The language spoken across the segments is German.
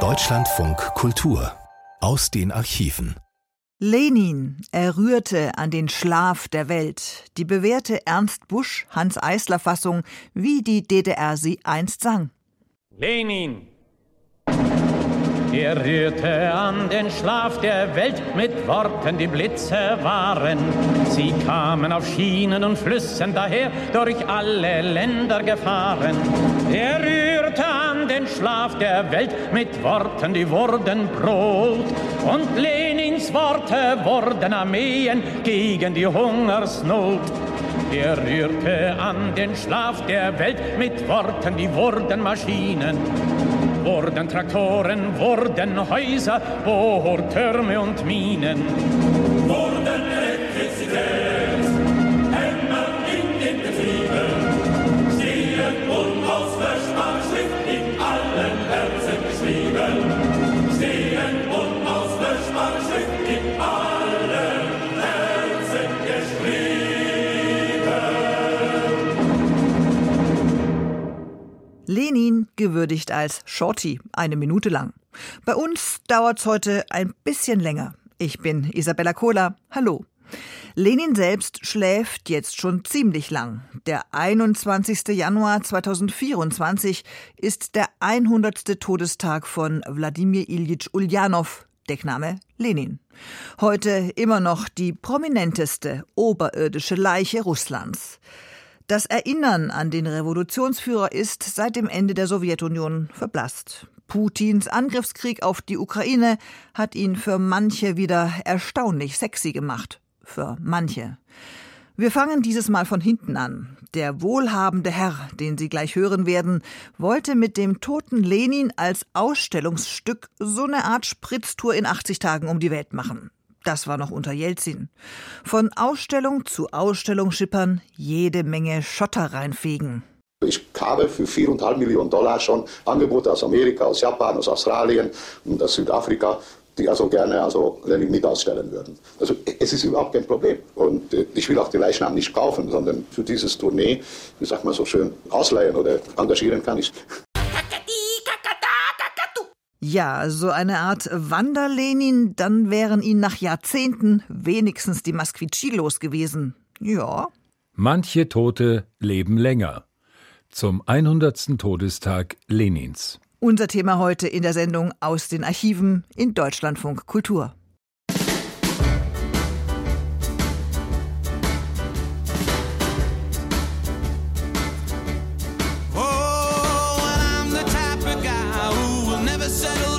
Deutschlandfunk Kultur aus den Archiven. Lenin, er rührte an den Schlaf der Welt. Die bewährte Ernst Busch, Hans Eisler Fassung, wie die DDR sie einst sang. Lenin, er rührte an den Schlaf der Welt mit Worten, die Blitze waren. Sie kamen auf Schienen und Flüssen daher, durch alle Länder gefahren. Er rührte an den Schlaf der Welt mit Worten, die wurden Brot. Und Lenins Worte wurden Armeen gegen die Hungersnot. Er rührte an den Schlaf der Welt mit Worten, die wurden Maschinen wurden Traktoren, wurden Häuser, Bohrtürme und Minen. Wurden Lenin gewürdigt als Shorty, eine Minute lang. Bei uns dauert's heute ein bisschen länger. Ich bin Isabella Kohler. Hallo. Lenin selbst schläft jetzt schon ziemlich lang. Der 21. Januar 2024 ist der 100. Todestag von Wladimir Ilyich Ulyanov, Deckname Lenin. Heute immer noch die prominenteste oberirdische Leiche Russlands. Das Erinnern an den Revolutionsführer ist seit dem Ende der Sowjetunion verblasst. Putins Angriffskrieg auf die Ukraine hat ihn für manche wieder erstaunlich sexy gemacht. Für manche. Wir fangen dieses Mal von hinten an. Der wohlhabende Herr, den Sie gleich hören werden, wollte mit dem toten Lenin als Ausstellungsstück so eine Art Spritztour in 80 Tagen um die Welt machen. Das war noch unter Jelzin. Von Ausstellung zu Ausstellung schippern, jede Menge Schotter reinfegen. Ich habe für 4,5 Millionen Dollar schon Angebote aus Amerika, aus Japan, aus Australien und aus Südafrika, die also gerne also mit ausstellen würden. Also es ist überhaupt kein Problem. Und äh, ich will auch die Leichnam nicht kaufen, sondern für dieses Tournee, wie sagt man so schön, ausleihen oder engagieren kann ich. Ja, so eine Art Wanderlenin, dann wären ihn nach Jahrzehnten wenigstens die Masquicci los gewesen. Ja. Manche Tote leben länger. Zum 100. Todestag Lenins. Unser Thema heute in der Sendung aus den Archiven in Deutschlandfunk Kultur. settle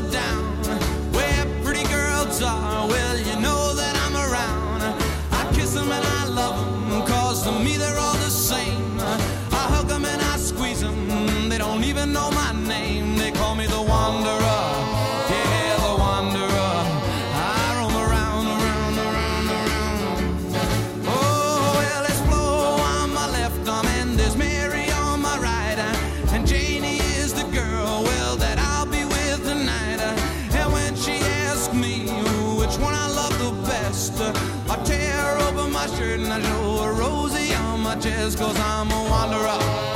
cause I'm a wanderer.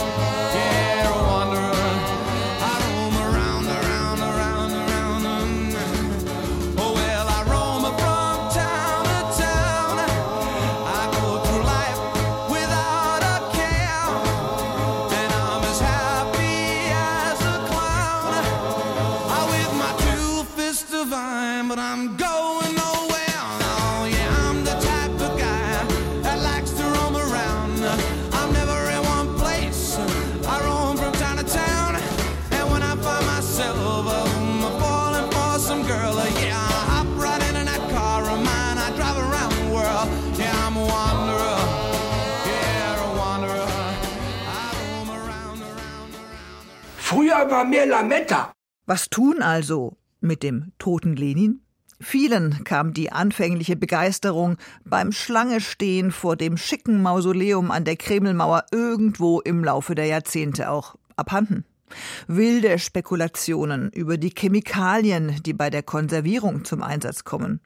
War mehr Lametta. Was tun also mit dem toten Lenin? Vielen kam die anfängliche Begeisterung beim Schlangestehen vor dem schicken Mausoleum an der Kremlmauer irgendwo im Laufe der Jahrzehnte auch abhanden. Wilde Spekulationen über die Chemikalien, die bei der Konservierung zum Einsatz kommen.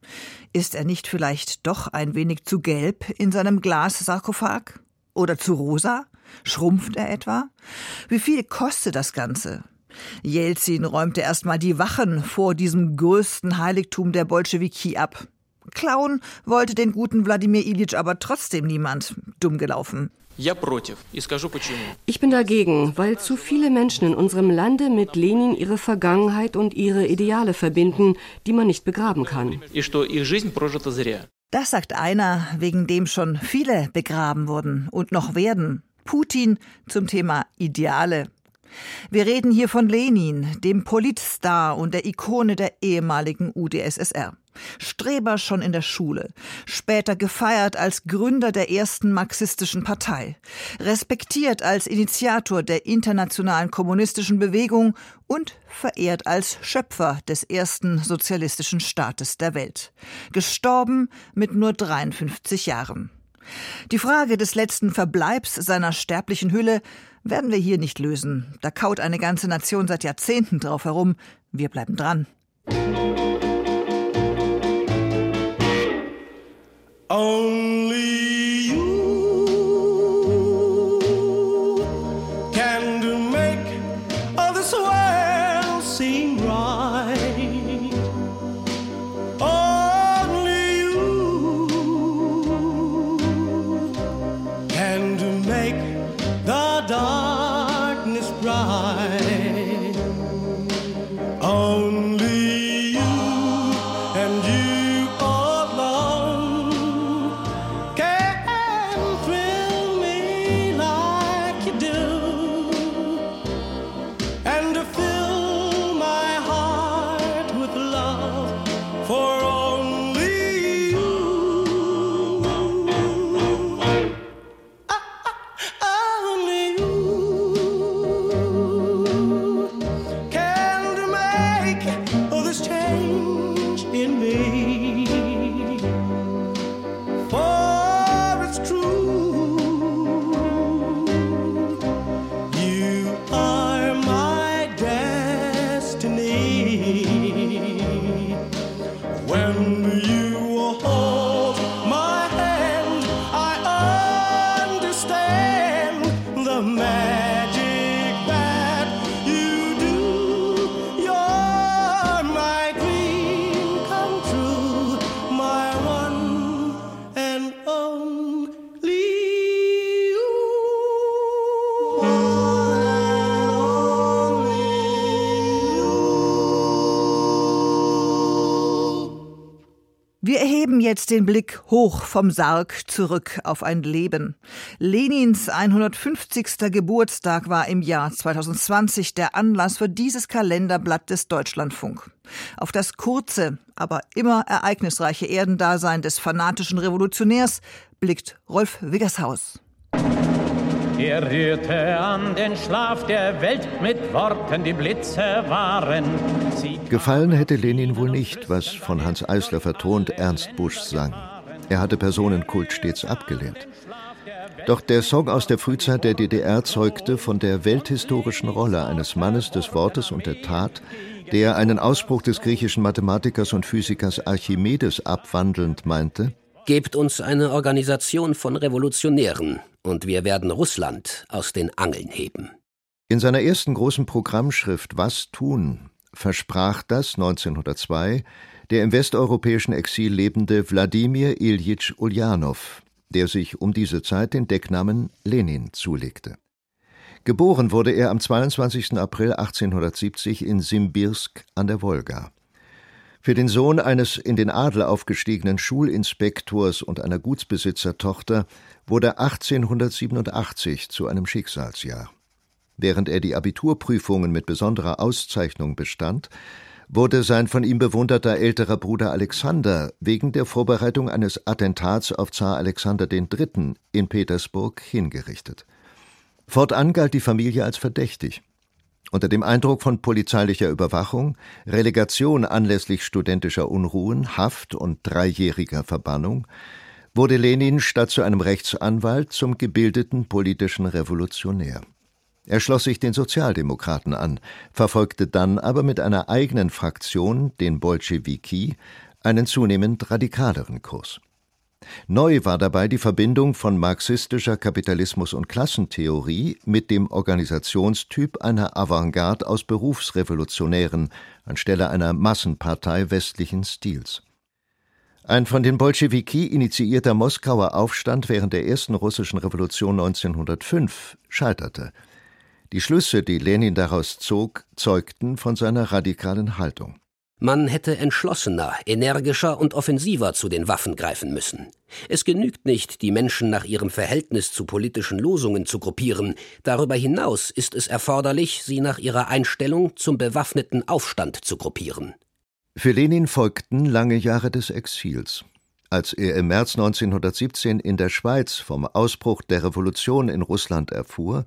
Ist er nicht vielleicht doch ein wenig zu gelb in seinem Glassarkophag? Oder zu rosa? Schrumpft er etwa? Wie viel kostet das Ganze? Jelzin räumte erstmal die Wachen vor diesem größten Heiligtum der Bolschewiki ab. Klauen wollte den guten Wladimir Ilyich aber trotzdem niemand. Dumm gelaufen. Ich bin dagegen, weil zu viele Menschen in unserem Lande mit Lenin ihre Vergangenheit und ihre Ideale verbinden, die man nicht begraben kann. Das sagt einer, wegen dem schon viele begraben wurden und noch werden. Putin zum Thema Ideale. Wir reden hier von Lenin, dem Politstar und der Ikone der ehemaligen UdSSR. Streber schon in der Schule, später gefeiert als Gründer der ersten marxistischen Partei, respektiert als Initiator der internationalen kommunistischen Bewegung und verehrt als Schöpfer des ersten sozialistischen Staates der Welt. Gestorben mit nur 53 Jahren. Die Frage des letzten Verbleibs seiner sterblichen Hülle werden wir hier nicht lösen. Da kaut eine ganze Nation seit Jahrzehnten drauf herum. Wir bleiben dran. Only jetzt den Blick hoch vom Sarg zurück auf ein Leben. Lenins 150. Geburtstag war im Jahr 2020 der Anlass für dieses Kalenderblatt des Deutschlandfunk. Auf das kurze, aber immer ereignisreiche Erdendasein des fanatischen Revolutionärs blickt Rolf Wiggershaus. Er rührte an den Schlaf der Welt mit Worten, die Blitze waren. Sie Gefallen hätte Lenin wohl nicht, was von Hans Eisler vertont Ernst Busch sang. Er hatte Personenkult stets abgelehnt. Doch der Song aus der Frühzeit der DDR zeugte von der welthistorischen Rolle eines Mannes des Wortes und der Tat, der einen Ausspruch des griechischen Mathematikers und Physikers Archimedes abwandelnd meinte, Gebt uns eine Organisation von Revolutionären und wir werden Russland aus den Angeln heben. In seiner ersten großen Programmschrift Was tun versprach das 1902 der im westeuropäischen Exil lebende Wladimir Iljitsch Uljanov, der sich um diese Zeit den Decknamen Lenin zulegte. Geboren wurde er am 22. April 1870 in Simbirsk an der Wolga. Für den Sohn eines in den Adel aufgestiegenen Schulinspektors und einer Gutsbesitzertochter wurde 1887 zu einem Schicksalsjahr. Während er die Abiturprüfungen mit besonderer Auszeichnung bestand, wurde sein von ihm bewunderter älterer Bruder Alexander wegen der Vorbereitung eines Attentats auf Zar Alexander III. in Petersburg hingerichtet. Fortan galt die Familie als verdächtig. Unter dem Eindruck von polizeilicher Überwachung, Relegation anlässlich studentischer Unruhen, Haft und dreijähriger Verbannung wurde Lenin statt zu einem Rechtsanwalt zum gebildeten politischen Revolutionär. Er schloss sich den Sozialdemokraten an, verfolgte dann aber mit einer eigenen Fraktion, den Bolschewiki, einen zunehmend radikaleren Kurs. Neu war dabei die Verbindung von marxistischer Kapitalismus- und Klassentheorie mit dem Organisationstyp einer Avantgarde aus Berufsrevolutionären anstelle einer Massenpartei westlichen Stils. Ein von den Bolschewiki initiierter Moskauer Aufstand während der ersten russischen Revolution 1905 scheiterte. Die Schlüsse, die Lenin daraus zog, zeugten von seiner radikalen Haltung. Man hätte entschlossener, energischer und offensiver zu den Waffen greifen müssen. Es genügt nicht, die Menschen nach ihrem Verhältnis zu politischen Losungen zu gruppieren. Darüber hinaus ist es erforderlich, sie nach ihrer Einstellung zum bewaffneten Aufstand zu gruppieren. Für Lenin folgten lange Jahre des Exils. Als er im März 1917 in der Schweiz vom Ausbruch der Revolution in Russland erfuhr,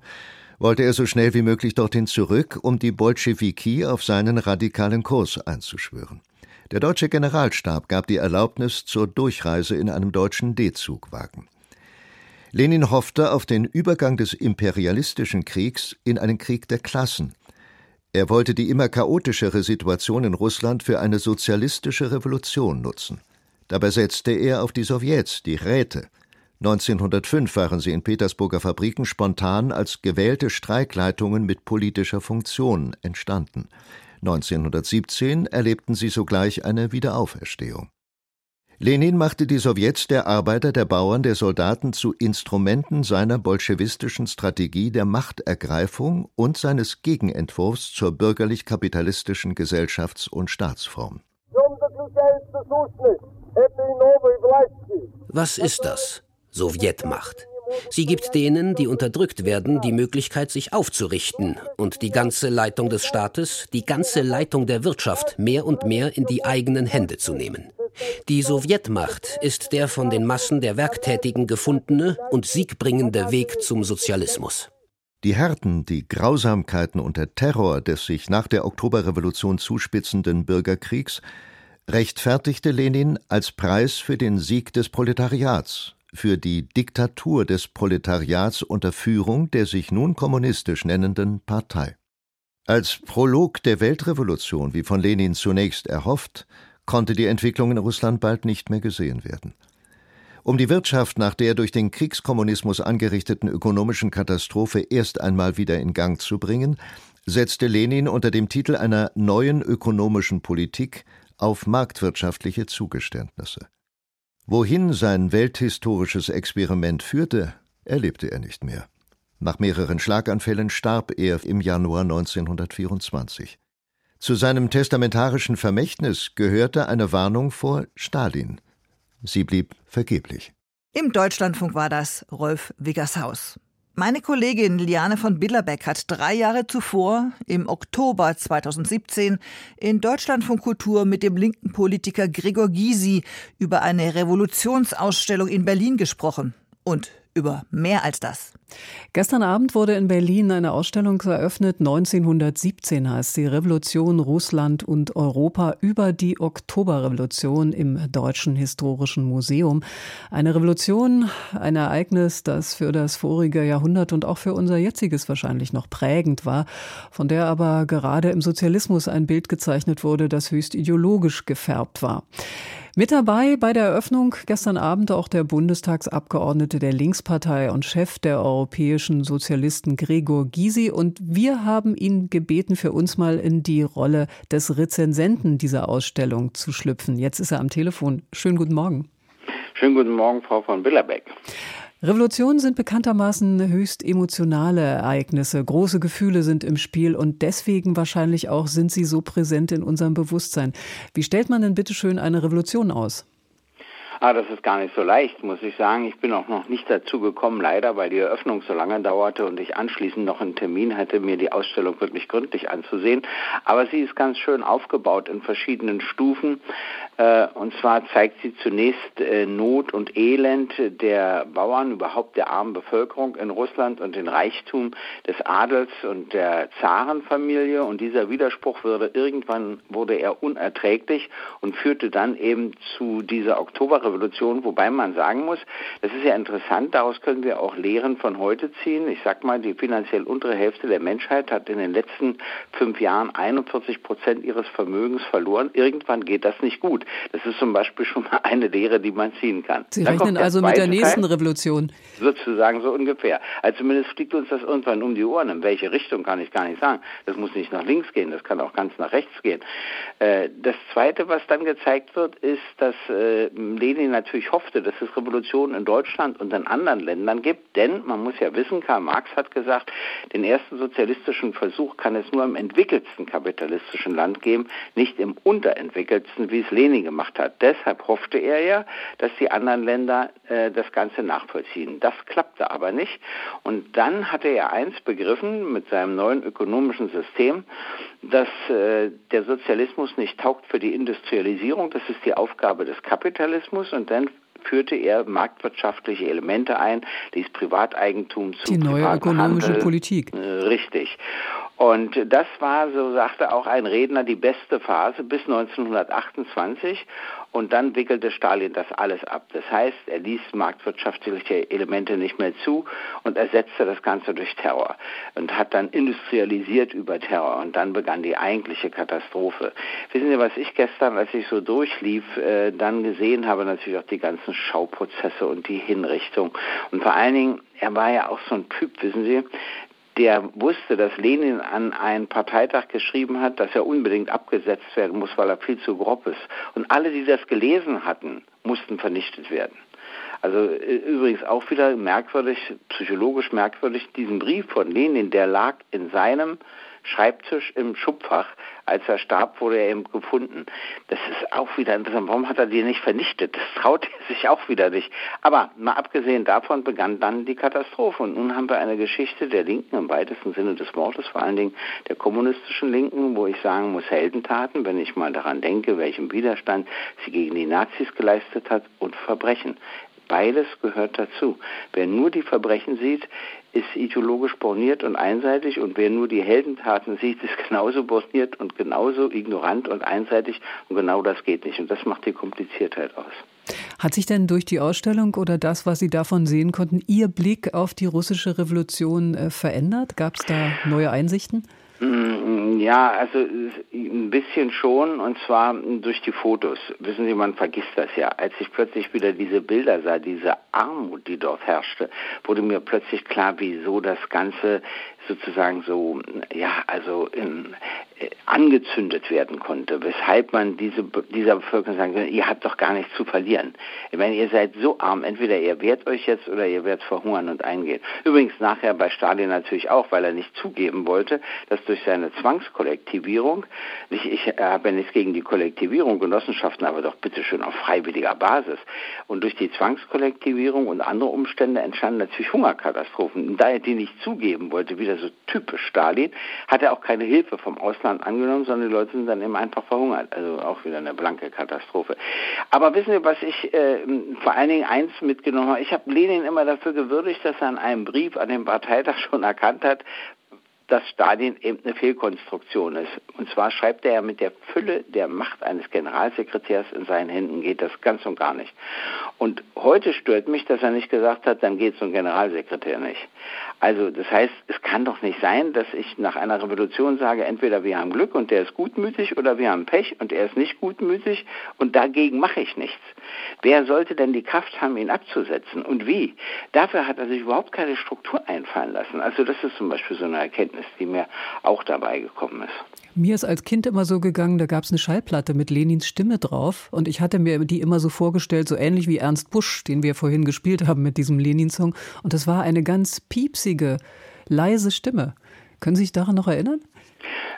wollte er so schnell wie möglich dorthin zurück, um die Bolschewiki auf seinen radikalen Kurs einzuschwören. Der deutsche Generalstab gab die Erlaubnis zur Durchreise in einem deutschen D-Zugwagen. Lenin hoffte auf den Übergang des imperialistischen Kriegs in einen Krieg der Klassen. Er wollte die immer chaotischere Situation in Russland für eine sozialistische Revolution nutzen. Dabei setzte er auf die Sowjets, die Räte, 1905 waren sie in Petersburger Fabriken spontan als gewählte Streikleitungen mit politischer Funktion entstanden. 1917 erlebten sie sogleich eine Wiederauferstehung. Lenin machte die Sowjets der Arbeiter, der Bauern, der Soldaten zu Instrumenten seiner bolschewistischen Strategie der Machtergreifung und seines Gegenentwurfs zur bürgerlich-kapitalistischen Gesellschafts- und Staatsform. Was ist das? Sowjetmacht. Sie gibt denen, die unterdrückt werden, die Möglichkeit, sich aufzurichten und die ganze Leitung des Staates, die ganze Leitung der Wirtschaft mehr und mehr in die eigenen Hände zu nehmen. Die Sowjetmacht ist der von den Massen der Werktätigen gefundene und siegbringende Weg zum Sozialismus. Die Härten, die Grausamkeiten und der Terror des sich nach der Oktoberrevolution zuspitzenden Bürgerkriegs rechtfertigte Lenin als Preis für den Sieg des Proletariats für die Diktatur des Proletariats unter Führung der sich nun kommunistisch nennenden Partei. Als Prolog der Weltrevolution, wie von Lenin zunächst erhofft, konnte die Entwicklung in Russland bald nicht mehr gesehen werden. Um die Wirtschaft nach der durch den Kriegskommunismus angerichteten ökonomischen Katastrophe erst einmal wieder in Gang zu bringen, setzte Lenin unter dem Titel einer neuen ökonomischen Politik auf marktwirtschaftliche Zugeständnisse. Wohin sein welthistorisches Experiment führte, erlebte er nicht mehr. Nach mehreren Schlaganfällen starb er im Januar 1924. Zu seinem testamentarischen Vermächtnis gehörte eine Warnung vor Stalin. Sie blieb vergeblich. Im Deutschlandfunk war das Rolf Wiggershaus. Meine Kollegin Liane von Billerbeck hat drei Jahre zuvor, im Oktober 2017, in Deutschlandfunk Kultur mit dem linken Politiker Gregor Gysi über eine Revolutionsausstellung in Berlin gesprochen. Und über mehr als das. Gestern Abend wurde in Berlin eine Ausstellung eröffnet. 1917 heißt sie Revolution Russland und Europa über die Oktoberrevolution im Deutschen Historischen Museum. Eine Revolution, ein Ereignis, das für das vorige Jahrhundert und auch für unser jetziges wahrscheinlich noch prägend war, von der aber gerade im Sozialismus ein Bild gezeichnet wurde, das höchst ideologisch gefärbt war. Mit dabei bei der Eröffnung gestern Abend auch der Bundestagsabgeordnete der Linkspartei und Chef der europäischen Sozialisten Gregor Gysi. Und wir haben ihn gebeten, für uns mal in die Rolle des Rezensenten dieser Ausstellung zu schlüpfen. Jetzt ist er am Telefon. Schönen guten Morgen. Schönen guten Morgen, Frau von Billerbeck. Revolutionen sind bekanntermaßen höchst emotionale Ereignisse. Große Gefühle sind im Spiel und deswegen wahrscheinlich auch sind sie so präsent in unserem Bewusstsein. Wie stellt man denn bitte schön eine Revolution aus? Ah, das ist gar nicht so leicht, muss ich sagen. Ich bin auch noch nicht dazu gekommen, leider, weil die Eröffnung so lange dauerte und ich anschließend noch einen Termin hatte, mir die Ausstellung wirklich gründlich anzusehen. Aber sie ist ganz schön aufgebaut in verschiedenen Stufen. Äh, und zwar zeigt sie zunächst äh, Not und Elend der Bauern, überhaupt der armen Bevölkerung in Russland und den Reichtum des Adels und der Zarenfamilie. Und dieser Widerspruch wurde irgendwann wurde er unerträglich und führte dann eben zu dieser Oktoberrevolution Revolution, wobei man sagen muss, das ist ja interessant, daraus können wir auch Lehren von heute ziehen. Ich sag mal, die finanziell untere Hälfte der Menschheit hat in den letzten fünf Jahren 41 Prozent ihres Vermögens verloren. Irgendwann geht das nicht gut. Das ist zum Beispiel schon mal eine Lehre, die man ziehen kann. Sie Dann rechnen also mit der nächsten Teil, Revolution. Sozusagen so ungefähr. Also zumindest fliegt uns das irgendwann um die Ohren. In welche Richtung kann ich gar nicht sagen. Das muss nicht nach links gehen, das kann auch ganz nach rechts gehen. Äh, Das Zweite, was dann gezeigt wird, ist, dass äh, Lenin natürlich hoffte, dass es Revolutionen in Deutschland und in anderen Ländern gibt. Denn man muss ja wissen, Karl Marx hat gesagt, den ersten sozialistischen Versuch kann es nur im entwickelsten kapitalistischen Land geben, nicht im unterentwickelsten, wie es Lenin gemacht hat. Deshalb hoffte er ja, dass die anderen Länder äh, das Ganze nachvollziehen. Das klappte aber nicht. Und dann hatte er eins begriffen mit seinem neuen ökonomischen System, dass äh, der Sozialismus nicht taugt für die Industrialisierung. Das ist die Aufgabe des Kapitalismus. Und dann führte er marktwirtschaftliche Elemente ein, dieses Privateigentum zum Die neue ökonomische Handel. Politik. Äh, Richtig. Und das war, so sagte auch ein Redner, die beste Phase bis 1928. Und dann wickelte Stalin das alles ab. Das heißt, er ließ marktwirtschaftliche Elemente nicht mehr zu und ersetzte das Ganze durch Terror und hat dann industrialisiert über Terror. Und dann begann die eigentliche Katastrophe. Wissen Sie, was ich gestern, als ich so durchlief, äh, dann gesehen habe, natürlich auch die ganzen Schauprozesse und die Hinrichtung. Und vor allen Dingen, er war ja auch so ein Typ, wissen Sie, der wusste, dass Lenin an einen Parteitag geschrieben hat, dass er unbedingt abgesetzt werden muss, weil er viel zu grob ist. Und alle, die das gelesen hatten, mussten vernichtet werden. Also äh, übrigens auch wieder merkwürdig, psychologisch merkwürdig, diesen Brief von Lenin, der lag in seinem Schreibtisch im Schubfach. Als er starb, wurde er eben gefunden. Das ist auch wieder interessant. Warum hat er die nicht vernichtet? Das traut er sich auch wieder nicht. Aber mal abgesehen davon begann dann die Katastrophe. Und nun haben wir eine Geschichte der Linken im weitesten Sinne des Wortes, vor allen Dingen der kommunistischen Linken, wo ich sagen muss, Heldentaten, wenn ich mal daran denke, welchen Widerstand sie gegen die Nazis geleistet hat und Verbrechen. Beides gehört dazu. Wer nur die Verbrechen sieht, ist ideologisch borniert und einseitig und wer nur die Heldentaten sieht, ist genauso borniert und genauso ignorant und einseitig und genau das geht nicht und das macht die Kompliziertheit aus. Hat sich denn durch die Ausstellung oder das, was Sie davon sehen konnten, Ihr Blick auf die russische Revolution äh, verändert? Gab es da neue Einsichten? Mm, Ja, also ein bisschen schon und zwar durch die Fotos. Wissen Sie, man vergisst das ja. Als ich plötzlich wieder diese Bilder sah, diese Armut, die dort herrschte, wurde mir plötzlich klar, wieso das Ganze sozusagen so, ja, also in, äh, angezündet werden konnte, weshalb man diese, dieser Bevölkerung sagen kann, ihr habt doch gar nichts zu verlieren. Ich meine, ihr seid so arm, entweder ihr wehrt euch jetzt oder ihr werdet verhungern und eingehen. Übrigens nachher bei Stalin natürlich auch, weil er nicht zugeben wollte, dass durch seine Zwangskollektivierung, ich, ich habe ja nichts gegen die Kollektivierung, Genossenschaften, aber doch bitteschön auf freiwilliger Basis. Und durch die Zwangskollektivierung und andere Umstände entstanden natürlich Hungerkatastrophen. Und da er die nicht zugeben wollte, wieder so typisch Stalin, hat er auch keine Hilfe vom Ausland angenommen, sondern die Leute sind dann eben einfach verhungert. Also auch wieder eine blanke Katastrophe. Aber wissen Sie, was ich äh, vor allen Dingen eins mitgenommen habe? Ich habe Lenin immer dafür gewürdigt, dass er in einem Brief an den Parteitag schon erkannt hat, dass Stalin eben eine Fehlkonstruktion ist. Und zwar schreibt er ja mit der Fülle der Macht eines Generalsekretärs in seinen Händen geht das ganz und gar nicht. Und heute stört mich, dass er nicht gesagt hat, dann geht so ein Generalsekretär nicht. Also das heißt, es kann doch nicht sein, dass ich nach einer Revolution sage, entweder wir haben Glück und der ist gutmütig oder wir haben Pech und er ist nicht gutmütig und dagegen mache ich nichts. Wer sollte denn die Kraft haben, ihn abzusetzen und wie? Dafür hat er sich überhaupt keine Struktur einfallen lassen. Also das ist zum Beispiel so eine Erkenntnis, die mir auch dabei gekommen ist. Mir ist als Kind immer so gegangen, da gab es eine Schallplatte mit Lenins Stimme drauf und ich hatte mir die immer so vorgestellt, so ähnlich wie Ernst Busch, den wir vorhin gespielt haben mit diesem Lenin-Song. Und das war eine ganz piepsige, leise Stimme. Können Sie sich daran noch erinnern?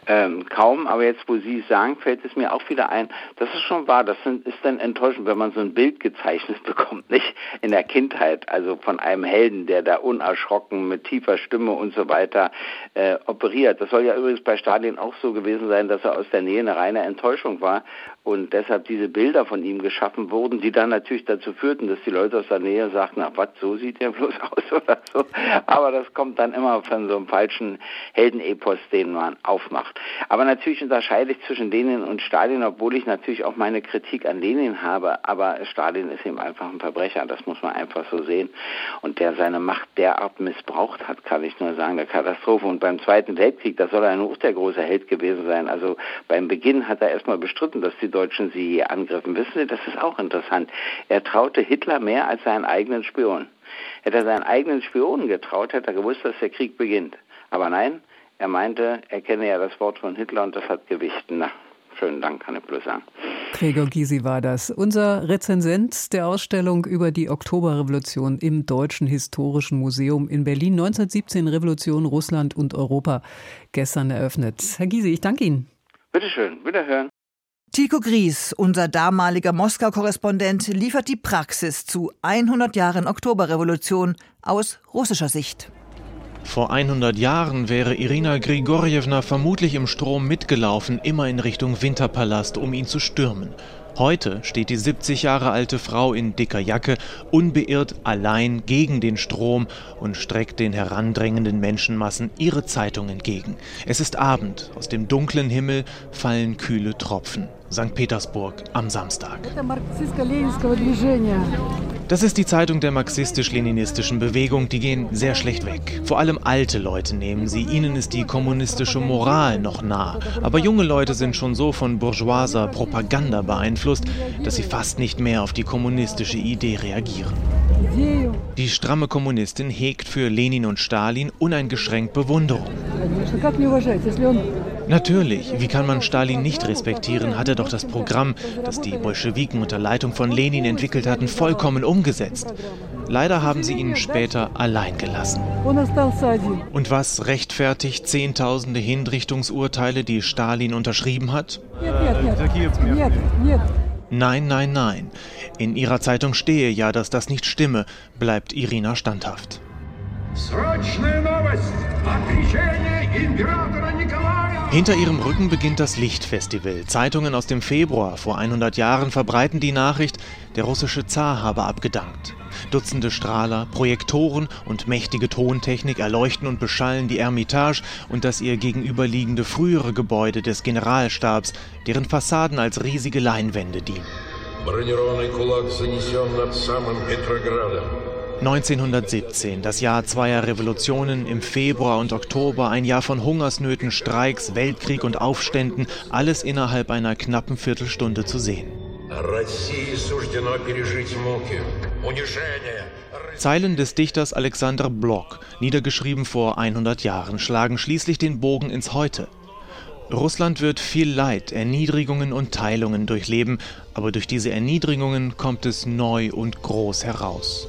Ähm, kaum, aber jetzt, wo Sie sagen, fällt es mir auch wieder ein, das ist schon wahr, das sind, ist dann enttäuschend, wenn man so ein Bild gezeichnet bekommt, nicht in der Kindheit, also von einem Helden, der da unerschrocken mit tiefer Stimme und so weiter äh, operiert. Das soll ja übrigens bei Stalin auch so gewesen sein, dass er aus der Nähe eine reine Enttäuschung war und deshalb diese Bilder von ihm geschaffen wurden, die dann natürlich dazu führten, dass die Leute aus der Nähe sagten, ach was, so sieht er bloß aus oder so. Aber das kommt dann immer von so einem falschen Heldenepos, den man aufmacht. Aber natürlich unterscheide ich zwischen Lenin und Stalin, obwohl ich natürlich auch meine Kritik an Lenin habe. Aber Stalin ist eben einfach ein Verbrecher, das muss man einfach so sehen. Und der seine Macht derart missbraucht hat, kann ich nur sagen, der Katastrophe. Und beim Zweiten Weltkrieg, da soll er ein der große Held gewesen sein. Also beim Beginn hat er erstmal bestritten, dass die Deutschen sie angriffen. Wissen Sie, das ist auch interessant. Er traute Hitler mehr als seinen eigenen Spion. Hätte er seinen eigenen Spionen getraut, hätte er gewusst, dass der Krieg beginnt. Aber nein, er meinte, er kenne ja das Wort von Hitler und das hat Gewicht. Na, schönen Dank, kann ich bloß sagen. Gregor Gysi war das, unser Rezensent der Ausstellung über die Oktoberrevolution im Deutschen Historischen Museum in Berlin 1917 Revolution Russland und Europa gestern eröffnet. Herr Gysi, ich danke Ihnen. Bitteschön, wiederhören. Tico Gries, unser damaliger Moskau-Korrespondent, liefert die Praxis zu 100 Jahren Oktoberrevolution aus russischer Sicht. Vor 100 Jahren wäre Irina Grigorjewna vermutlich im Strom mitgelaufen, immer in Richtung Winterpalast, um ihn zu stürmen. Heute steht die 70 Jahre alte Frau in dicker Jacke unbeirrt allein gegen den Strom und streckt den herandrängenden Menschenmassen ihre Zeitung entgegen. Es ist Abend, aus dem dunklen Himmel fallen kühle Tropfen. St. Petersburg am Samstag. Das ist die Zeitung der marxistisch-leninistischen Bewegung, die gehen sehr schlecht weg. Vor allem alte Leute nehmen sie, ihnen ist die kommunistische Moral noch nah. Aber junge Leute sind schon so von bourgeoiser Propaganda beeinflusst, dass sie fast nicht mehr auf die kommunistische Idee reagieren. Die stramme Kommunistin hegt für Lenin und Stalin uneingeschränkt Bewunderung. Natürlich, wie kann man Stalin nicht respektieren, hat er doch das Programm, das die Bolschewiken unter Leitung von Lenin entwickelt hatten, vollkommen umgesetzt. Leider haben sie ihn später allein gelassen. Und was rechtfertigt Zehntausende Hinrichtungsurteile, die Stalin unterschrieben hat? Nein, nein, nein. In ihrer Zeitung stehe ja, dass das nicht stimme, bleibt Irina standhaft. Hinter ihrem Rücken beginnt das Lichtfestival. Zeitungen aus dem Februar vor 100 Jahren verbreiten die Nachricht, der russische Zar habe abgedankt. Dutzende Strahler, Projektoren und mächtige Tontechnik erleuchten und beschallen die Ermitage und das ihr gegenüberliegende frühere Gebäude des Generalstabs, deren Fassaden als riesige Leinwände dienen. 1917, das Jahr zweier Revolutionen im Februar und Oktober, ein Jahr von Hungersnöten, Streiks, Weltkrieg und Aufständen, alles innerhalb einer knappen Viertelstunde zu sehen. Zeilen des Dichters Alexander Blok, niedergeschrieben vor 100 Jahren, schlagen schließlich den Bogen ins Heute. Russland wird viel Leid, Erniedrigungen und Teilungen durchleben, aber durch diese Erniedrigungen kommt es neu und groß heraus.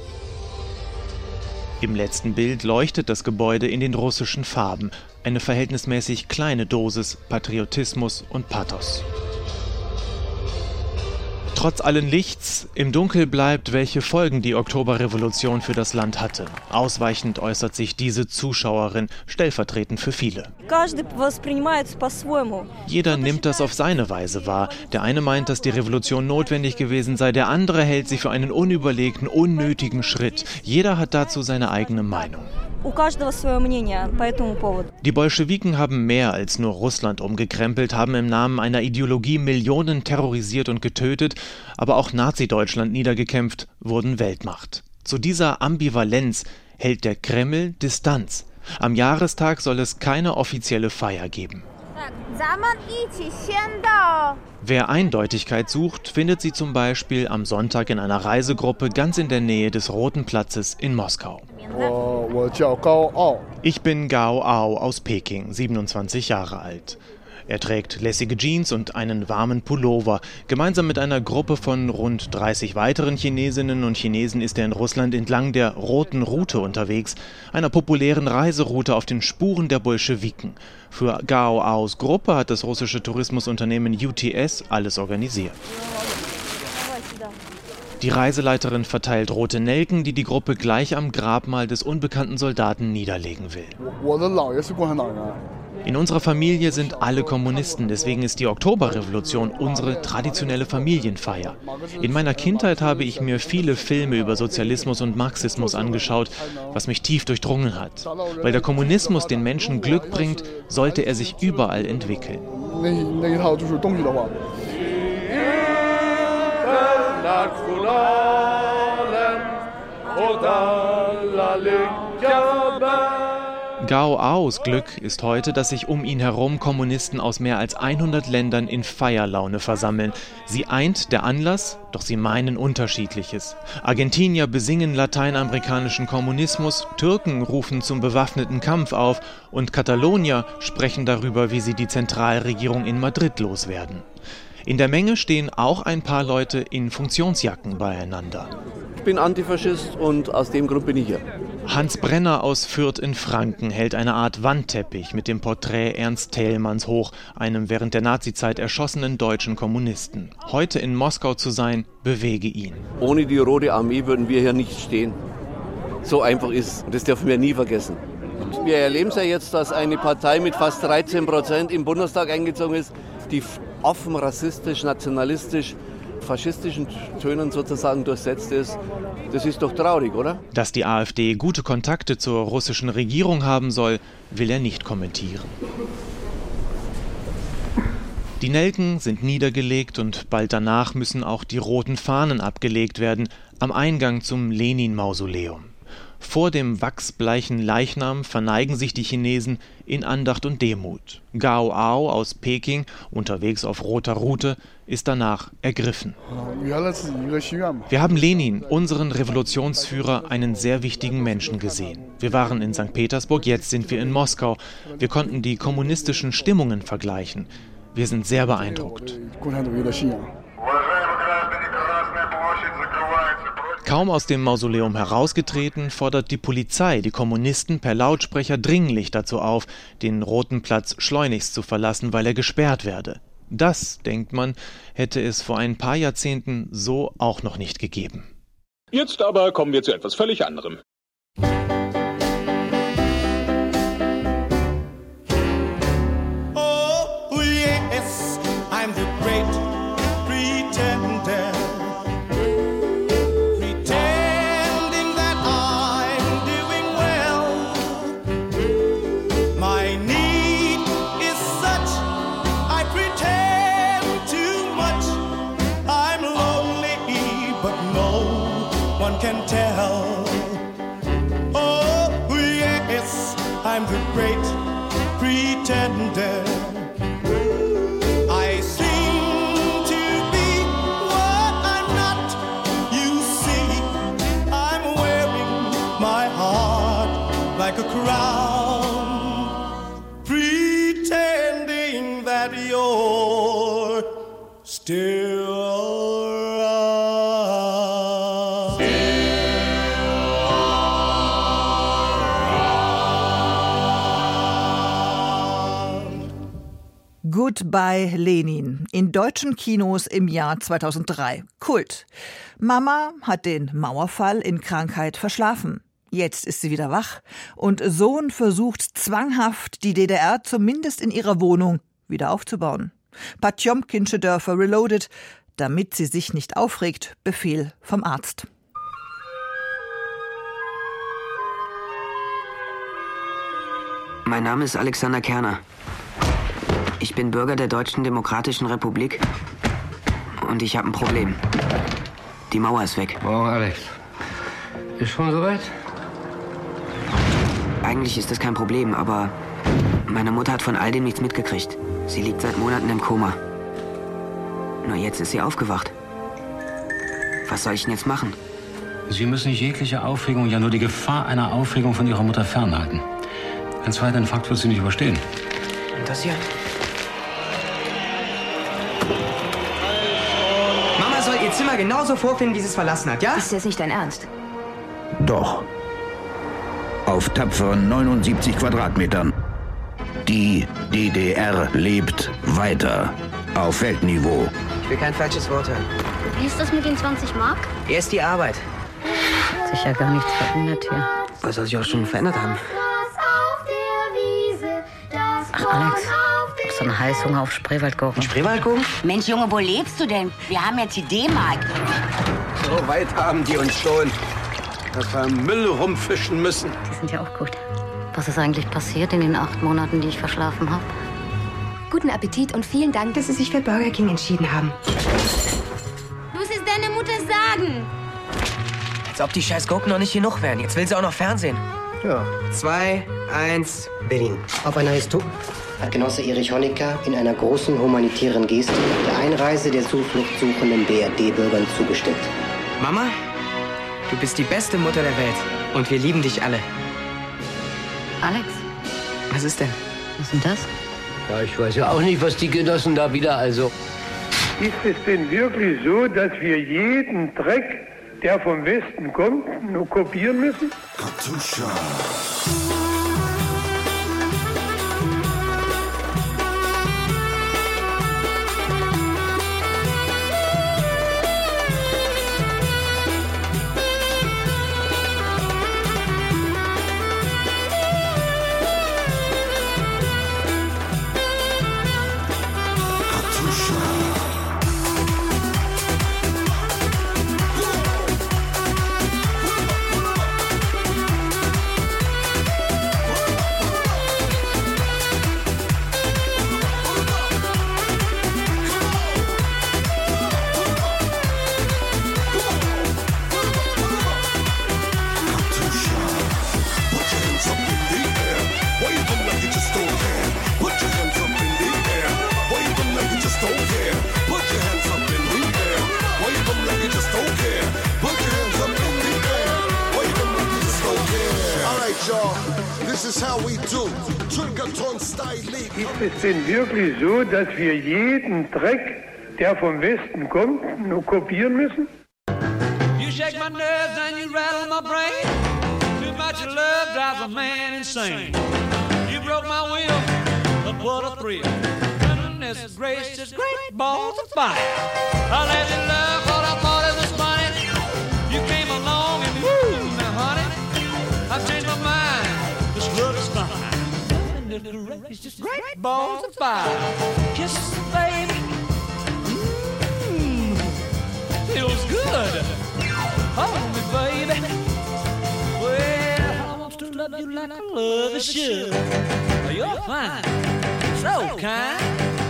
Im letzten Bild leuchtet das Gebäude in den russischen Farben, eine verhältnismäßig kleine Dosis Patriotismus und Pathos. Trotz allen Lichts, im Dunkel bleibt, welche Folgen die Oktoberrevolution für das Land hatte. Ausweichend äußert sich diese Zuschauerin, stellvertretend für viele. Jeder nimmt das auf seine Weise wahr. Der eine meint, dass die Revolution notwendig gewesen sei, der andere hält sie für einen unüberlegten, unnötigen Schritt. Jeder hat dazu seine eigene Meinung. Die Bolschewiken haben mehr als nur Russland umgekrempelt, haben im Namen einer Ideologie Millionen terrorisiert und getötet, aber auch Nazi-Deutschland niedergekämpft, wurden Weltmacht. Zu dieser Ambivalenz hält der Kreml Distanz. Am Jahrestag soll es keine offizielle Feier geben. Wer Eindeutigkeit sucht, findet sie zum Beispiel am Sonntag in einer Reisegruppe ganz in der Nähe des Roten Platzes in Moskau. Ich bin Gao Ao aus Peking, 27 Jahre alt. Er trägt lässige Jeans und einen warmen Pullover. Gemeinsam mit einer Gruppe von rund 30 weiteren Chinesinnen und Chinesen ist er in Russland entlang der Roten Route unterwegs, einer populären Reiseroute auf den Spuren der Bolschewiken. Für Gao Aos Gruppe hat das russische Tourismusunternehmen UTS alles organisiert. Die Reiseleiterin verteilt rote Nelken, die die Gruppe gleich am Grabmal des unbekannten Soldaten niederlegen will. In unserer Familie sind alle Kommunisten, deswegen ist die Oktoberrevolution unsere traditionelle Familienfeier. In meiner Kindheit habe ich mir viele Filme über Sozialismus und Marxismus angeschaut, was mich tief durchdrungen hat. Weil der Kommunismus den Menschen Glück bringt, sollte er sich überall entwickeln. Oder la Gao Aos Glück ist heute, dass sich um ihn herum Kommunisten aus mehr als 100 Ländern in Feierlaune versammeln. Sie eint der Anlass, doch sie meinen Unterschiedliches. Argentinier besingen lateinamerikanischen Kommunismus, Türken rufen zum bewaffneten Kampf auf und Katalonier sprechen darüber, wie sie die Zentralregierung in Madrid loswerden. In der Menge stehen auch ein paar Leute in Funktionsjacken beieinander. Ich bin Antifaschist und aus dem Grund bin ich hier. Hans Brenner aus Fürth in Franken hält eine Art Wandteppich mit dem Porträt Ernst Thälmanns hoch, einem während der Nazizeit erschossenen deutschen Kommunisten. Heute in Moskau zu sein, bewege ihn. Ohne die Rote Armee würden wir hier nicht stehen. So einfach ist das dürfen wir nie vergessen. Wir erleben es ja jetzt, dass eine Partei mit fast 13 Prozent im Bundestag eingezogen ist, die offen rassistisch, nationalistisch, faschistischen Tönen sozusagen durchsetzt ist. Das ist doch traurig, oder? Dass die AfD gute Kontakte zur russischen Regierung haben soll, will er nicht kommentieren. Die Nelken sind niedergelegt und bald danach müssen auch die roten Fahnen abgelegt werden am Eingang zum Lenin-Mausoleum. Vor dem wachsbleichen Leichnam verneigen sich die Chinesen in Andacht und Demut. Gao Ao aus Peking, unterwegs auf roter Route, ist danach ergriffen. Wir haben Lenin, unseren Revolutionsführer, einen sehr wichtigen Menschen gesehen. Wir waren in St. Petersburg, jetzt sind wir in Moskau. Wir konnten die kommunistischen Stimmungen vergleichen. Wir sind sehr beeindruckt. Kaum aus dem Mausoleum herausgetreten, fordert die Polizei die Kommunisten per Lautsprecher dringlich dazu auf, den Roten Platz schleunigst zu verlassen, weil er gesperrt werde. Das, denkt man, hätte es vor ein paar Jahrzehnten so auch noch nicht gegeben. Jetzt aber kommen wir zu etwas völlig anderem. Pretender. Goodbye Lenin in deutschen Kinos im Jahr 2003. Kult. Mama hat den Mauerfall in Krankheit verschlafen. Jetzt ist sie wieder wach und Sohn versucht zwanghaft, die DDR zumindest in ihrer Wohnung wieder aufzubauen. Patjomkinsche Dörfer reloaded, damit sie sich nicht aufregt, Befehl vom Arzt. Mein Name ist Alexander Kerner. Ich bin Bürger der Deutschen Demokratischen Republik und ich habe ein Problem. Die Mauer ist weg. Morgen, Alex. Ist schon soweit? Eigentlich ist das kein Problem, aber meine Mutter hat von all dem nichts mitgekriegt. Sie liegt seit Monaten im Koma. Nur jetzt ist sie aufgewacht. Was soll ich denn jetzt machen? Sie müssen jegliche Aufregung, ja nur die Gefahr einer Aufregung von Ihrer Mutter fernhalten. Ein zweiter Infarkt wird sie nicht überstehen. Und das hier? Mama soll ihr Zimmer genauso vorfinden, wie sie es verlassen hat, ja? Ist jetzt nicht dein Ernst? Doch. Auf tapferen 79 Quadratmetern. Die DDR lebt weiter. Auf Weltniveau. Ich will kein falsches Wort hören. Wie ist das mit den 20 Mark? Erst die Arbeit. Hat sich ja gar nichts verändert hier. Was soll sich auch schon verändert haben? Ach, Alex, du einen Heißhunger auf Spreewaldgurken. Spreewaldgurken? Mensch, Junge, wo lebst du denn? Wir haben jetzt die D-Mark. So weit haben die uns schon, dass wir Müll rumfischen müssen. Die sind ja auch gut. Was ist eigentlich passiert in den acht Monaten, die ich verschlafen habe? Guten Appetit und vielen Dank, dass Sie sich für Burger King entschieden haben. Muss es deine Mutter sagen? Als ob die scheiß Gurken noch nicht genug wären. Jetzt will sie auch noch Fernsehen. Ja. Zwei, eins, Berlin. Auf einer Historie hat Genosse Erich Honecker in einer großen humanitären Geste der Einreise der Zuflucht suchenden BRD-Bürgern zugestimmt. Mama, du bist die beste Mutter der Welt. Und wir lieben dich alle. Alex, Was ist denn? was ist denn das? Ja, ich weiß ja auch nicht, was die Genossen da wieder also. Ist es denn wirklich so, dass wir jeden Dreck, der vom Westen kommt, nur kopieren müssen? Katusha. Denn wirklich so, dass wir jeden Dreck, der vom Westen kommt, nur kopieren müssen? You shake my nerves and you rattle my brain. Too much love drives a man insane. You broke my will, but what a thrill. Goodness gracious, great balls of fire. I let you love what I thought it was funny. You came along and woo, now honey, I've changed my mind. This love is fine. Goodness gracious, great balls of fire. Kiss Kisses, baby. Mmm, feels good. Hold me, baby. Well, I want to love you like I love should. You're fine, so kind.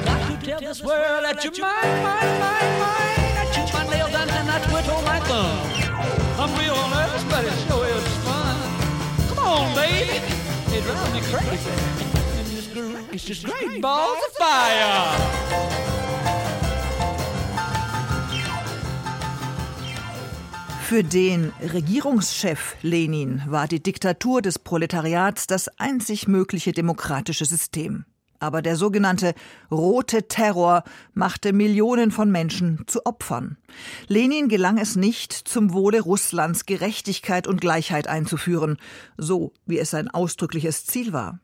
Got to tell this world that you're mine, mine, mine, mine. I chew my nails and I twiddle my thumb. I'm real nervous, but it sure is fun. Come on, baby. It drives me crazy. And this groove great balls of fire. Für den Regierungschef Lenin war die Diktatur des Proletariats das einzig mögliche demokratische System. Aber der sogenannte rote Terror machte Millionen von Menschen zu Opfern. Lenin gelang es nicht, zum Wohle Russlands Gerechtigkeit und Gleichheit einzuführen, so wie es sein ausdrückliches Ziel war.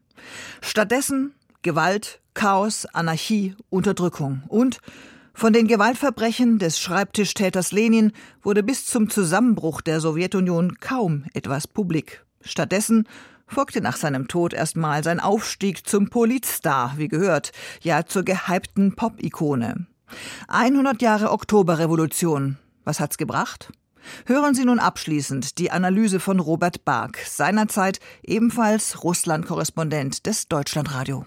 Stattdessen Gewalt, Chaos, Anarchie, Unterdrückung und von den Gewaltverbrechen des Schreibtischtäters Lenin wurde bis zum Zusammenbruch der Sowjetunion kaum etwas publik. Stattdessen folgte nach seinem Tod erstmal sein Aufstieg zum Politstar, wie gehört, ja zur gehypten Pop-Ikone. 100 Jahre Oktoberrevolution. Was hat's gebracht? Hören Sie nun abschließend die Analyse von Robert Bark, seinerzeit ebenfalls Russland-Korrespondent des Deutschlandradio.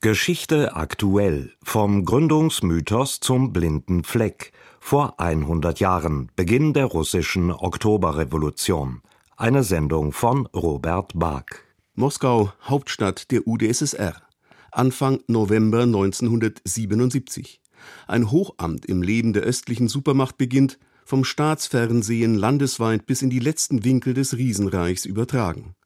Geschichte aktuell vom Gründungsmythos zum blinden Fleck vor 100 Jahren Beginn der russischen Oktoberrevolution eine Sendung von Robert Bark. Moskau Hauptstadt der UdSSR Anfang November 1977 ein Hochamt im Leben der östlichen Supermacht beginnt vom Staatsfernsehen landesweit bis in die letzten Winkel des Riesenreichs übertragen.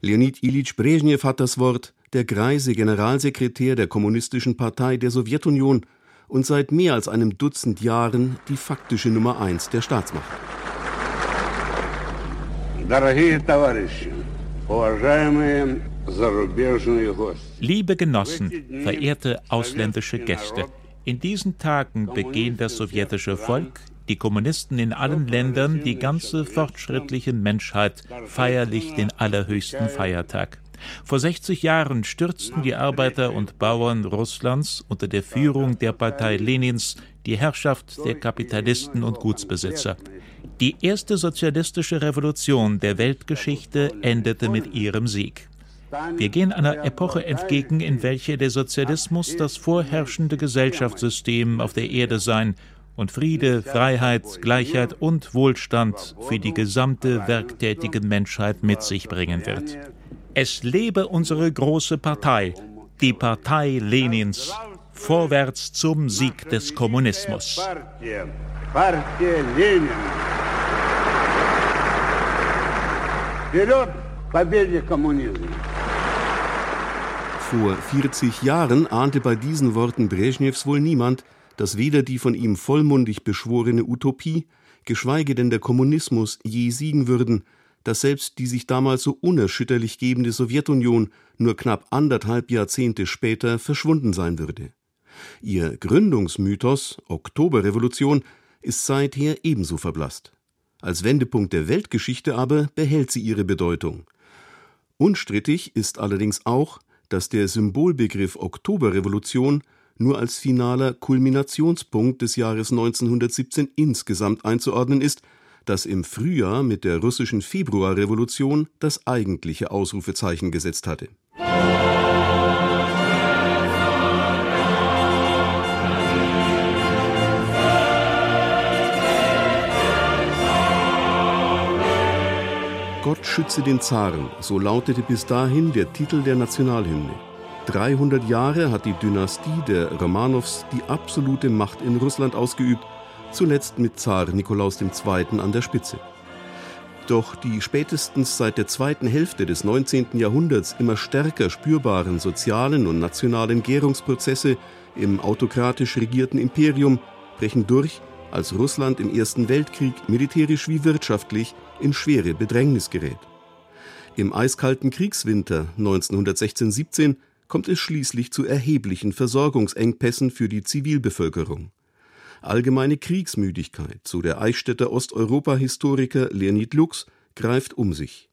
Leonid Ilyich Brezhnev hat das Wort der greise Generalsekretär der Kommunistischen Partei der Sowjetunion und seit mehr als einem Dutzend Jahren die faktische Nummer eins der Staatsmacht. Liebe Genossen, verehrte ausländische Gäste, in diesen Tagen begehen das sowjetische Volk, die Kommunisten in allen Ländern, die ganze fortschrittliche Menschheit feierlich den allerhöchsten Feiertag. Vor 60 Jahren stürzten die Arbeiter und Bauern Russlands unter der Führung der Partei Lenins die Herrschaft der Kapitalisten und Gutsbesitzer. Die erste sozialistische Revolution der Weltgeschichte endete mit ihrem Sieg. Wir gehen einer Epoche entgegen, in welcher der Sozialismus das vorherrschende Gesellschaftssystem auf der Erde sein und Friede, Freiheit, Gleichheit und Wohlstand für die gesamte werktätige Menschheit mit sich bringen wird. Es lebe unsere große Partei, die Partei Lenins, vorwärts zum Sieg des Kommunismus. Партия Ленина. Вперед к победе коммунизма! Vor 40 Jahren ahnte bei diesen Worten Brezhnevs wohl niemand, dass weder die von ihm vollmundig beschworene Utopie, geschweige denn der Kommunismus je siegen würden, dass selbst die sich damals so unerschütterlich gebende Sowjetunion nur knapp anderthalb Jahrzehnte später verschwunden sein würde. Ihr Gründungsmythos Oktoberrevolution ist seither ebenso verblasst. Als Wendepunkt der Weltgeschichte aber behält sie ihre Bedeutung. Unstrittig ist allerdings auch, dass der Symbolbegriff Oktoberrevolution nur als finaler Kulminationspunkt des Jahres 1917 insgesamt einzuordnen ist, das im Frühjahr mit der russischen Februarrevolution das eigentliche Ausrufezeichen gesetzt hatte. Gott schütze den Zaren, so lautete bis dahin der Titel der Nationalhymne. 300 Jahre hat die Dynastie der Romanows die absolute Macht in Russland ausgeübt, zuletzt mit Zar Nikolaus II. an der Spitze. Doch die spätestens seit der zweiten Hälfte des 19. Jahrhunderts immer stärker spürbaren sozialen und nationalen Gärungsprozesse im autokratisch regierten Imperium brechen durch, als Russland im Ersten Weltkrieg militärisch wie wirtschaftlich in schwere Bedrängnis gerät. Im eiskalten Kriegswinter 1916-17 kommt es schließlich zu erheblichen Versorgungsengpässen für die Zivilbevölkerung. Allgemeine Kriegsmüdigkeit, so der Eichstätter Osteuropa-Historiker Leonid Lux, greift um sich.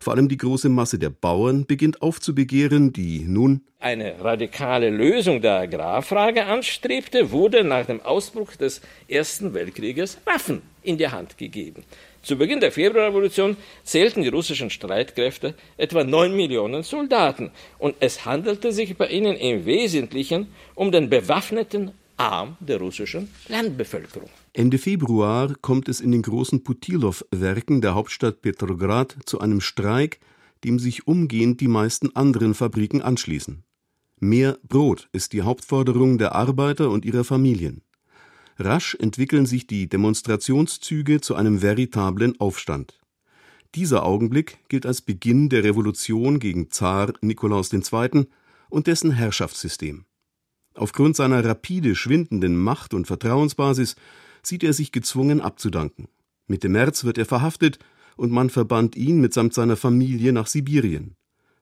Vor allem die große Masse der Bauern beginnt aufzubegehren, die nun eine radikale Lösung der Agrarfrage anstrebte, wurde nach dem Ausbruch des Ersten Weltkrieges Waffen in die Hand gegeben. Zu Beginn der Februarrevolution zählten die russischen Streitkräfte etwa neun Millionen Soldaten und es handelte sich bei ihnen im Wesentlichen um den bewaffneten Arm der russischen Landbevölkerung. Ende Februar kommt es in den großen Putilow-Werken der Hauptstadt Petrograd zu einem Streik, dem sich umgehend die meisten anderen Fabriken anschließen. Mehr Brot ist die Hauptforderung der Arbeiter und ihrer Familien. Rasch entwickeln sich die Demonstrationszüge zu einem veritablen Aufstand. Dieser Augenblick gilt als Beginn der Revolution gegen Zar Nikolaus II. und dessen Herrschaftssystem. Aufgrund seiner rapide schwindenden Macht und Vertrauensbasis sieht er sich gezwungen abzudanken. Mitte März wird er verhaftet und man verbannt ihn mitsamt seiner Familie nach Sibirien.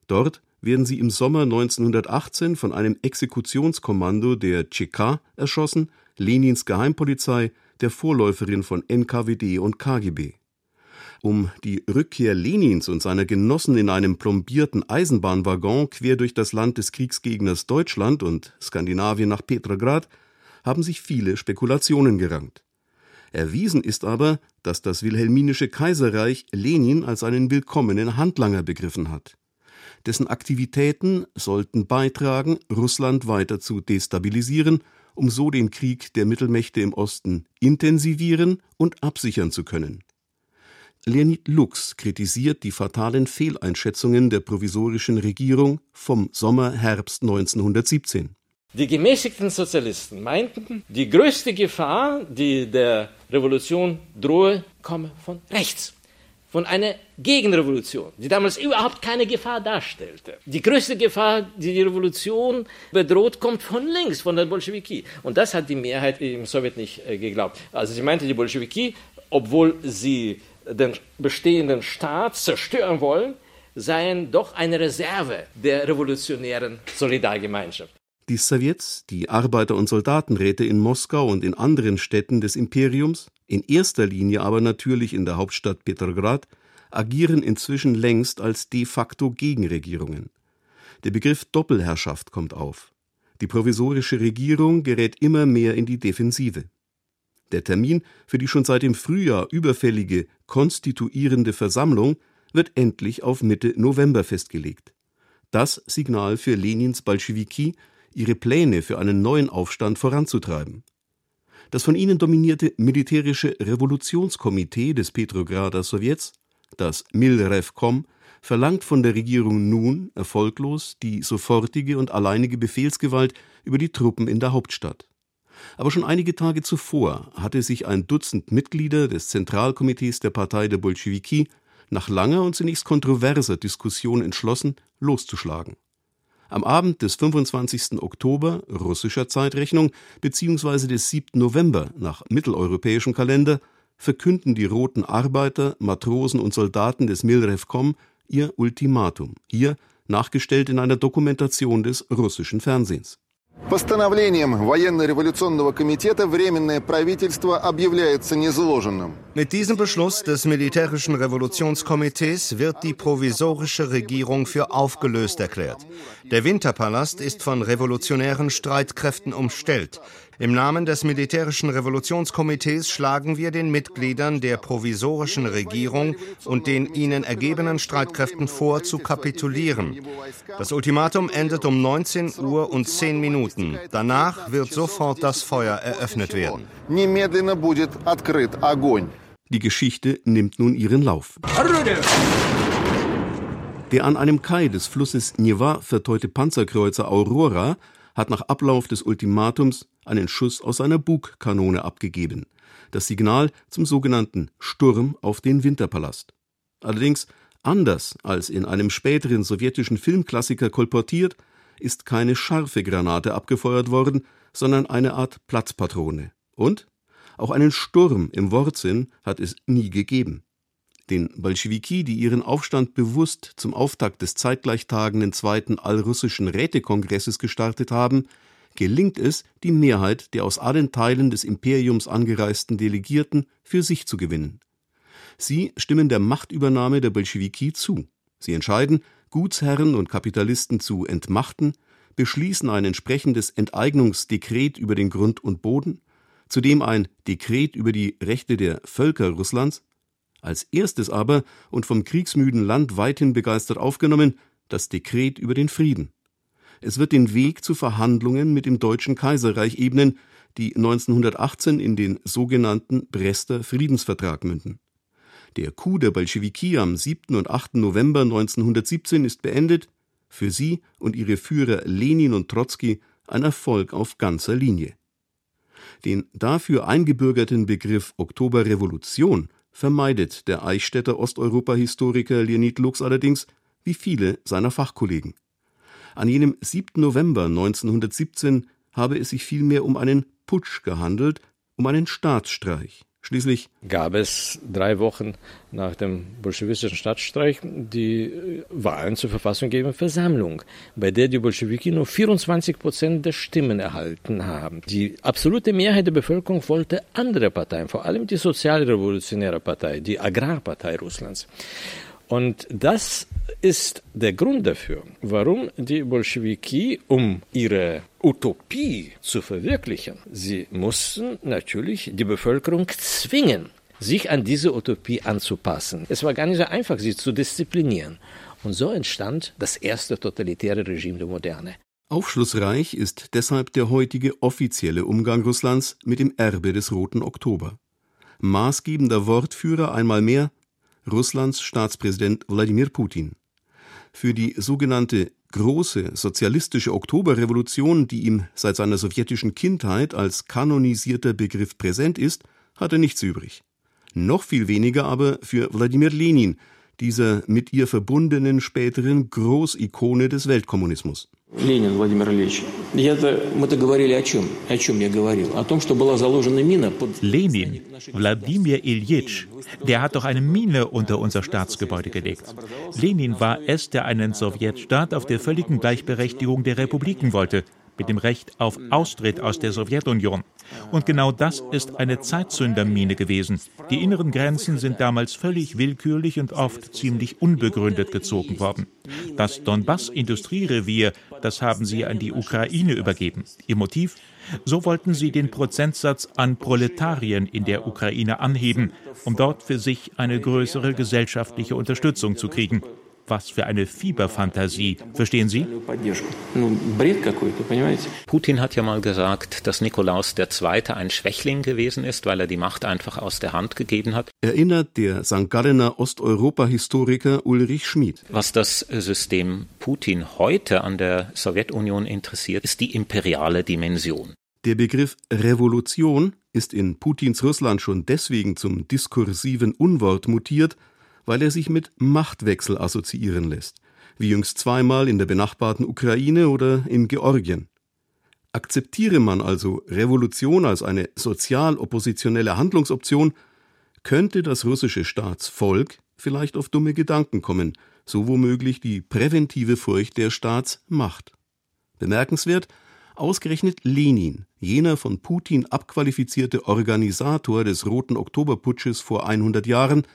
Dort werden sie im Sommer 1918 von einem Exekutionskommando der CK erschossen, Lenins Geheimpolizei, der Vorläuferin von NKWD und KGB. Um die Rückkehr Lenins und seiner Genossen in einem plombierten Eisenbahnwaggon quer durch das Land des Kriegsgegners Deutschland und Skandinavien nach Petrograd haben sich viele Spekulationen gerankt. Erwiesen ist aber, dass das wilhelminische Kaiserreich Lenin als einen willkommenen Handlanger begriffen hat. Dessen Aktivitäten sollten beitragen, Russland weiter zu destabilisieren, um so den Krieg der Mittelmächte im Osten intensivieren und absichern zu können. Leonid Lux kritisiert die fatalen Fehleinschätzungen der provisorischen Regierung vom Sommer-Herbst 1917. Die gemäßigten Sozialisten meinten, die größte Gefahr, die der Revolution drohe, komme von rechts von einer Gegenrevolution, die damals überhaupt keine Gefahr darstellte. Die größte Gefahr, die die Revolution bedroht, kommt von links, von der Bolschewiki. Und das hat die Mehrheit im Sowjet nicht äh, geglaubt. Also sie meinte, die Bolschewiki, obwohl sie den bestehenden Staat zerstören wollen, seien doch eine Reserve der revolutionären Solidargemeinschaft. Die Sowjets, die Arbeiter- und Soldatenräte in Moskau und in anderen Städten des Imperiums, in erster Linie aber natürlich in der Hauptstadt Petrograd, agieren inzwischen längst als de facto Gegenregierungen. Der Begriff Doppelherrschaft kommt auf. Die provisorische Regierung gerät immer mehr in die Defensive. Der Termin für die schon seit dem Frühjahr überfällige konstituierende Versammlung wird endlich auf Mitte November festgelegt. Das Signal für Lenins Bolschewiki, ihre Pläne für einen neuen Aufstand voranzutreiben. Das von ihnen dominierte militärische Revolutionskomitee des Petrograder Sowjets, das Milrevkom, verlangt von der Regierung nun erfolglos die sofortige und alleinige Befehlsgewalt über die Truppen in der Hauptstadt. Aber schon einige Tage zuvor hatte sich ein Dutzend Mitglieder des Zentralkomitees der Partei der Bolschewiki nach langer und zunächst kontroverser Diskussion entschlossen, loszuschlagen. Am Abend des 25. Oktober russischer Zeitrechnung bzw. des 7. November nach mitteleuropäischem Kalender verkünden die roten Arbeiter, Matrosen und Soldaten des Milrevkom ihr Ultimatum, hier nachgestellt in einer Dokumentation des russischen Fernsehens. Постановлением Военно-революционного комитета Временное правительство объявляется незложенным. Mit diesem Beschluss des militärischen Revolutionskomitees wird die provisorische Regierung für aufgelöst erklärt. Der Winterpalast ist von revolutionären Streitkräften umstellt. Im Namen des militärischen Revolutionskomitees schlagen wir den Mitgliedern der provisorischen Regierung und den ihnen ergebenen Streitkräften vor, zu kapitulieren. Das Ultimatum endet um 19 Uhr und 10 Minuten. Danach wird sofort das Feuer eröffnet werden. Die Geschichte nimmt nun ihren Lauf. Der an einem Kai des Flusses Neva verteute Panzerkreuzer Aurora hat nach Ablauf des Ultimatums einen Schuss aus seiner Bugkanone abgegeben. Das Signal zum sogenannten Sturm auf den Winterpalast. Allerdings, anders als in einem späteren sowjetischen Filmklassiker kolportiert, ist keine scharfe Granate abgefeuert worden, sondern eine Art Platzpatrone. Und auch einen Sturm im Wortsinn hat es nie gegeben. Den Bolschewiki, die ihren Aufstand bewusst zum Auftakt des zeitgleich tagenden zweiten allrussischen Rätekongresses gestartet haben, gelingt es, die Mehrheit der aus allen Teilen des Imperiums angereisten Delegierten für sich zu gewinnen. Sie stimmen der Machtübernahme der Bolschewiki zu. Sie entscheiden, Gutsherren und Kapitalisten zu entmachten, beschließen ein entsprechendes Enteignungsdekret über den Grund und Boden, zudem ein Dekret über die Rechte der Völker Russlands, als erstes aber und vom kriegsmüden Land weithin begeistert aufgenommen, das Dekret über den Frieden. Es wird den Weg zu Verhandlungen mit dem Deutschen Kaiserreich ebnen, die 1918 in den sogenannten Brester Friedensvertrag münden. Der Coup der Bolschewiki am 7. und 8. November 1917 ist beendet, für sie und ihre Führer Lenin und Trotzki ein Erfolg auf ganzer Linie. Den dafür eingebürgerten Begriff Oktoberrevolution vermeidet der Eichstätter Osteuropa-Historiker Leonid Lux allerdings, wie viele seiner Fachkollegen. An jenem 7. November 1917 habe es sich vielmehr um einen Putsch gehandelt, um einen Staatsstreich. Schließlich gab es drei Wochen nach dem bolschewistischen Staatsstreich die äh, Wahlen zur verfassunggebenden Versammlung, bei der die Bolschewiki nur 24 Prozent der Stimmen erhalten haben. Die absolute Mehrheit der Bevölkerung wollte andere Parteien, vor allem die Sozialrevolutionäre Partei, die Agrarpartei Russlands. Und das ist der Grund dafür, warum die Bolschewiki, um ihre Utopie zu verwirklichen, sie mussten natürlich die Bevölkerung zwingen, sich an diese Utopie anzupassen. Es war gar nicht so einfach, sie zu disziplinieren. Und so entstand das erste totalitäre Regime der Moderne. Aufschlussreich ist deshalb der heutige offizielle Umgang Russlands mit dem Erbe des Roten Oktober. Maßgebender Wortführer einmal mehr Russlands Staatspräsident Wladimir Putin. Für die sogenannte große sozialistische Oktoberrevolution, die ihm seit seiner sowjetischen Kindheit als kanonisierter Begriff präsent ist, hat er nichts übrig. Noch viel weniger aber für Wladimir Lenin, dieser mit ihr verbundenen späteren Großikone des Weltkommunismus. Ленин Владимир Ильич. Мы-то говорили о чем? О чем я говорил? О том, что была заложена мина под... Lenin, Wladimir Ilyich, der hat doch eine Mine unter unser Staatsgebäude gelegt. Lenin war es, der einen Sowjetstaat auf der völligen Gleichberechtigung der Republiken wollte. mit dem Recht auf Austritt aus der Sowjetunion. Und genau das ist eine Zeitzündermine gewesen. Die inneren Grenzen sind damals völlig willkürlich und oft ziemlich unbegründet gezogen worden. Das Donbass-Industrierevier, das haben sie an die Ukraine übergeben. Ihr Motiv? So wollten sie den Prozentsatz an Proletarien in der Ukraine anheben, um dort für sich eine größere gesellschaftliche Unterstützung zu kriegen. Was für eine Fieberfantasie, verstehen Sie? Putin hat ja mal gesagt, dass Nikolaus II. ein Schwächling gewesen ist, weil er die Macht einfach aus der Hand gegeben hat. Erinnert der St. Gallener Osteuropa-Historiker Ulrich Schmid. Was das System Putin heute an der Sowjetunion interessiert, ist die imperiale Dimension. Der Begriff Revolution ist in Putins Russland schon deswegen zum diskursiven Unwort mutiert, weil er sich mit Machtwechsel assoziieren lässt, wie jüngst zweimal in der benachbarten Ukraine oder in Georgien. Akzeptiere man also Revolution als eine sozial-oppositionelle Handlungsoption, könnte das russische Staatsvolk vielleicht auf dumme Gedanken kommen, so womöglich die präventive Furcht der Staatsmacht. Bemerkenswert, ausgerechnet Lenin, jener von Putin abqualifizierte Organisator des Roten Oktoberputsches vor 100 Jahren,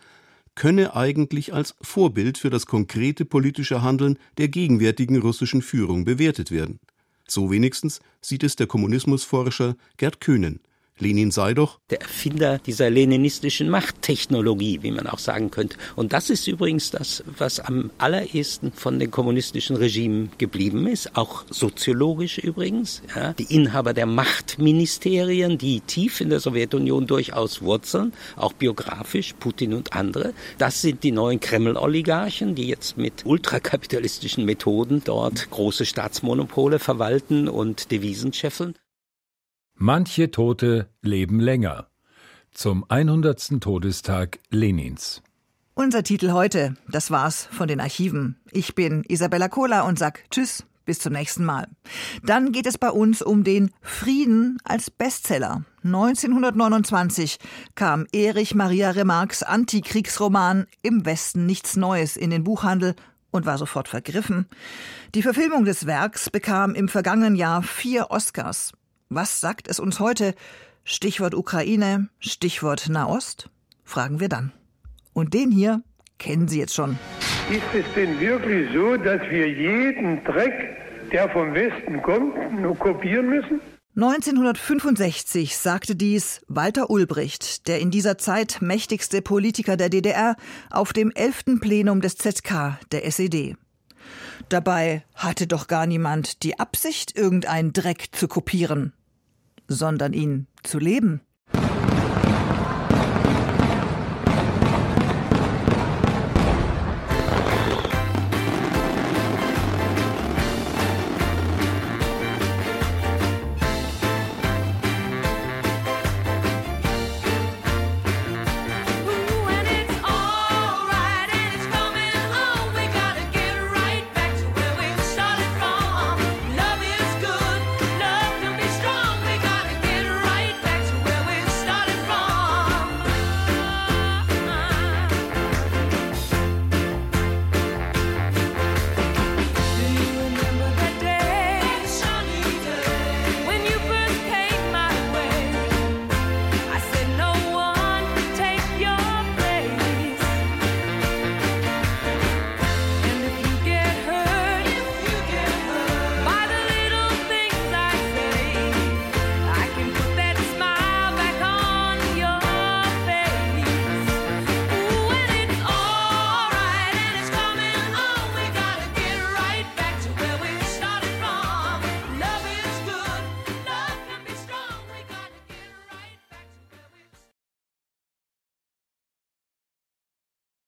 könne eigentlich als Vorbild für das konkrete politische Handeln der gegenwärtigen russischen Führung bewertet werden. So wenigstens sieht es der Kommunismusforscher Gerd Köhnen Lenin sei doch der Erfinder dieser leninistischen Machttechnologie, wie man auch sagen könnte. Und das ist übrigens das, was am allerersten von den kommunistischen Regimen geblieben ist, auch soziologisch übrigens. Ja. Die Inhaber der Machtministerien, die tief in der Sowjetunion durchaus wurzeln, auch biografisch, Putin und andere, das sind die neuen Kreml-Oligarchen, die jetzt mit ultrakapitalistischen Methoden dort große Staatsmonopole verwalten und Devisen scheffeln. Manche Tote leben länger. Zum 100. Todestag Lenins. Unser Titel heute, das war's von den Archiven. Ich bin Isabella Kohler und sag Tschüss, bis zum nächsten Mal. Dann geht es bei uns um den Frieden als Bestseller. 1929 kam Erich Maria Remarques Antikriegsroman Im Westen nichts Neues in den Buchhandel und war sofort vergriffen. Die Verfilmung des Werks bekam im vergangenen Jahr vier Oscars. Was sagt es uns heute? Stichwort Ukraine, Stichwort Nahost? Fragen wir dann. Und den hier kennen Sie jetzt schon. Ist es denn wirklich so, dass wir jeden Dreck, der vom Westen kommt, nur kopieren müssen? 1965 sagte dies Walter Ulbricht, der in dieser Zeit mächtigste Politiker der DDR, auf dem 11. Plenum des ZK der SED. Dabei hatte doch gar niemand die Absicht, irgendeinen Dreck zu kopieren sondern ihn zu leben.